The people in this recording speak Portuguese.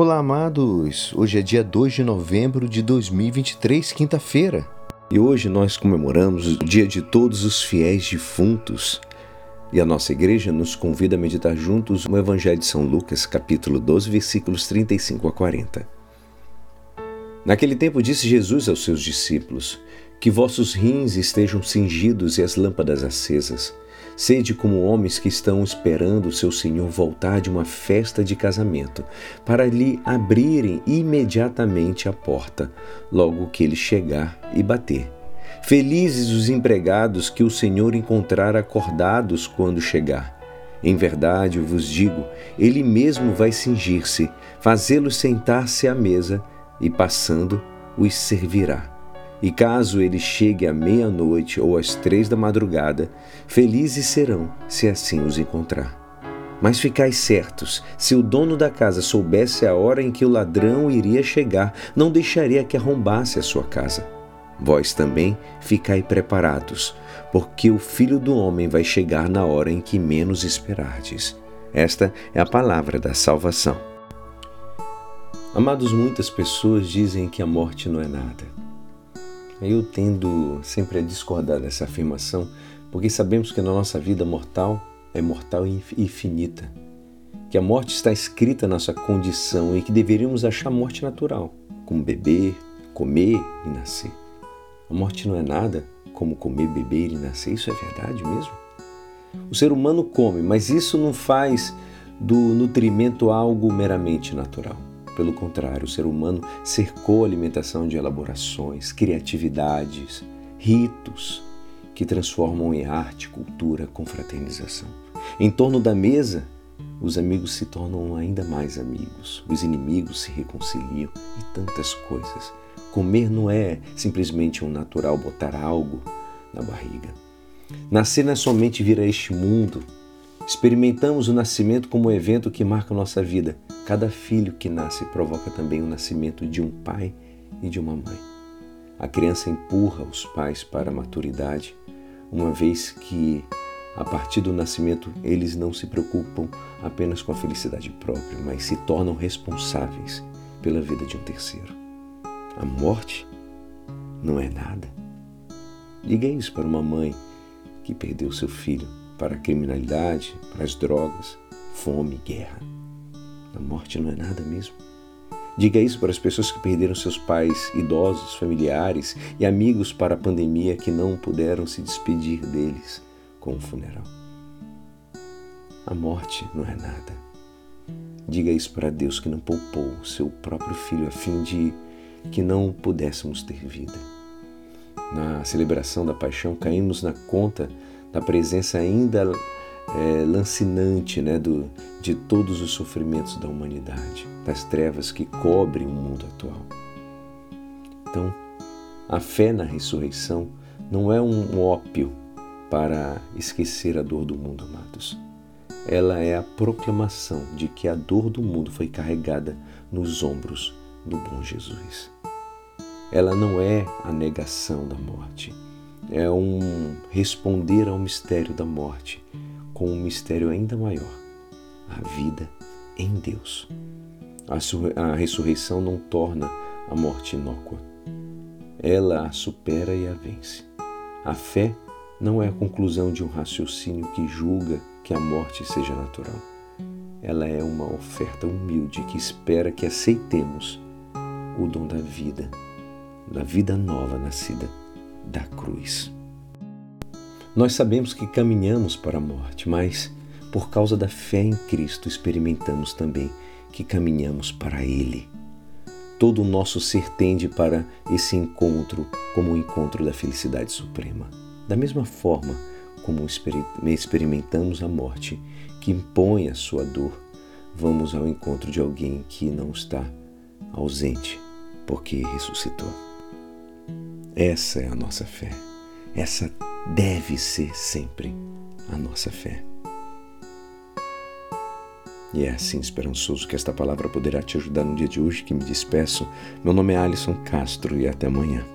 Olá, amados! Hoje é dia 2 de novembro de 2023, quinta-feira. E hoje nós comemoramos o dia de todos os fiéis defuntos. E a nossa igreja nos convida a meditar juntos o Evangelho de São Lucas, capítulo 12, versículos 35 a 40. Naquele tempo disse Jesus aos seus discípulos: Que vossos rins estejam cingidos e as lâmpadas acesas. Sede como homens que estão esperando o seu Senhor voltar de uma festa de casamento, para lhe abrirem imediatamente a porta, logo que ele chegar e bater. Felizes os empregados que o Senhor encontrar acordados quando chegar. Em verdade, eu vos digo, ele mesmo vai cingir-se, fazê-los sentar-se à mesa e, passando, os servirá. E caso ele chegue à meia-noite ou às três da madrugada, felizes serão se assim os encontrar. Mas ficai certos: se o dono da casa soubesse a hora em que o ladrão iria chegar, não deixaria que arrombasse a sua casa. Vós também ficai preparados, porque o filho do homem vai chegar na hora em que menos esperardes. Esta é a palavra da salvação. Amados, muitas pessoas dizem que a morte não é nada. Eu tendo sempre a discordar dessa afirmação, porque sabemos que na nossa vida mortal é mortal e infinita, que a morte está escrita na nossa condição e que deveríamos achar a morte natural, como beber, comer e nascer. A morte não é nada como comer, beber e nascer, isso é verdade mesmo? O ser humano come, mas isso não faz do nutrimento algo meramente natural. Pelo contrário, o ser humano cercou a alimentação de elaborações, criatividades, ritos que transformam em arte, cultura, confraternização. Em torno da mesa, os amigos se tornam ainda mais amigos, os inimigos se reconciliam e tantas coisas. Comer não é simplesmente um natural botar algo na barriga. Nascer não é somente vir a este mundo. Experimentamos o nascimento como um evento que marca nossa vida Cada filho que nasce provoca também o nascimento de um pai e de uma mãe. A criança empurra os pais para a maturidade, uma vez que, a partir do nascimento, eles não se preocupam apenas com a felicidade própria, mas se tornam responsáveis pela vida de um terceiro. A morte não é nada. Diga isso para uma mãe que perdeu seu filho para a criminalidade, para as drogas, fome, guerra. A morte não é nada mesmo. Diga isso para as pessoas que perderam seus pais, idosos, familiares e amigos para a pandemia que não puderam se despedir deles com o funeral. A morte não é nada. Diga isso para Deus que não poupou o seu próprio filho a fim de que não pudéssemos ter vida. Na celebração da paixão, caímos na conta da presença ainda é, lancinante né, do, de todos os sofrimentos da humanidade, das trevas que cobrem o mundo atual. Então, a fé na ressurreição não é um ópio para esquecer a dor do mundo, amados. Ela é a proclamação de que a dor do mundo foi carregada nos ombros do bom Jesus. Ela não é a negação da morte, é um responder ao mistério da morte com um mistério ainda maior: a vida em Deus. A ressurreição não torna a morte inócua. Ela a supera e a vence. A fé não é a conclusão de um raciocínio que julga que a morte seja natural. Ela é uma oferta humilde que espera que aceitemos o dom da vida, da vida nova nascida da cruz. Nós sabemos que caminhamos para a morte, mas por causa da fé em Cristo experimentamos também que caminhamos para Ele. Todo o nosso ser tende para esse encontro como o encontro da felicidade suprema. Da mesma forma como experimentamos a morte que impõe a sua dor, vamos ao encontro de alguém que não está ausente porque ressuscitou. Essa é a nossa fé. Essa deve ser sempre a nossa fé. E é assim esperançoso que esta palavra poderá te ajudar no dia de hoje que me despeço. Meu nome é Alisson Castro e até amanhã.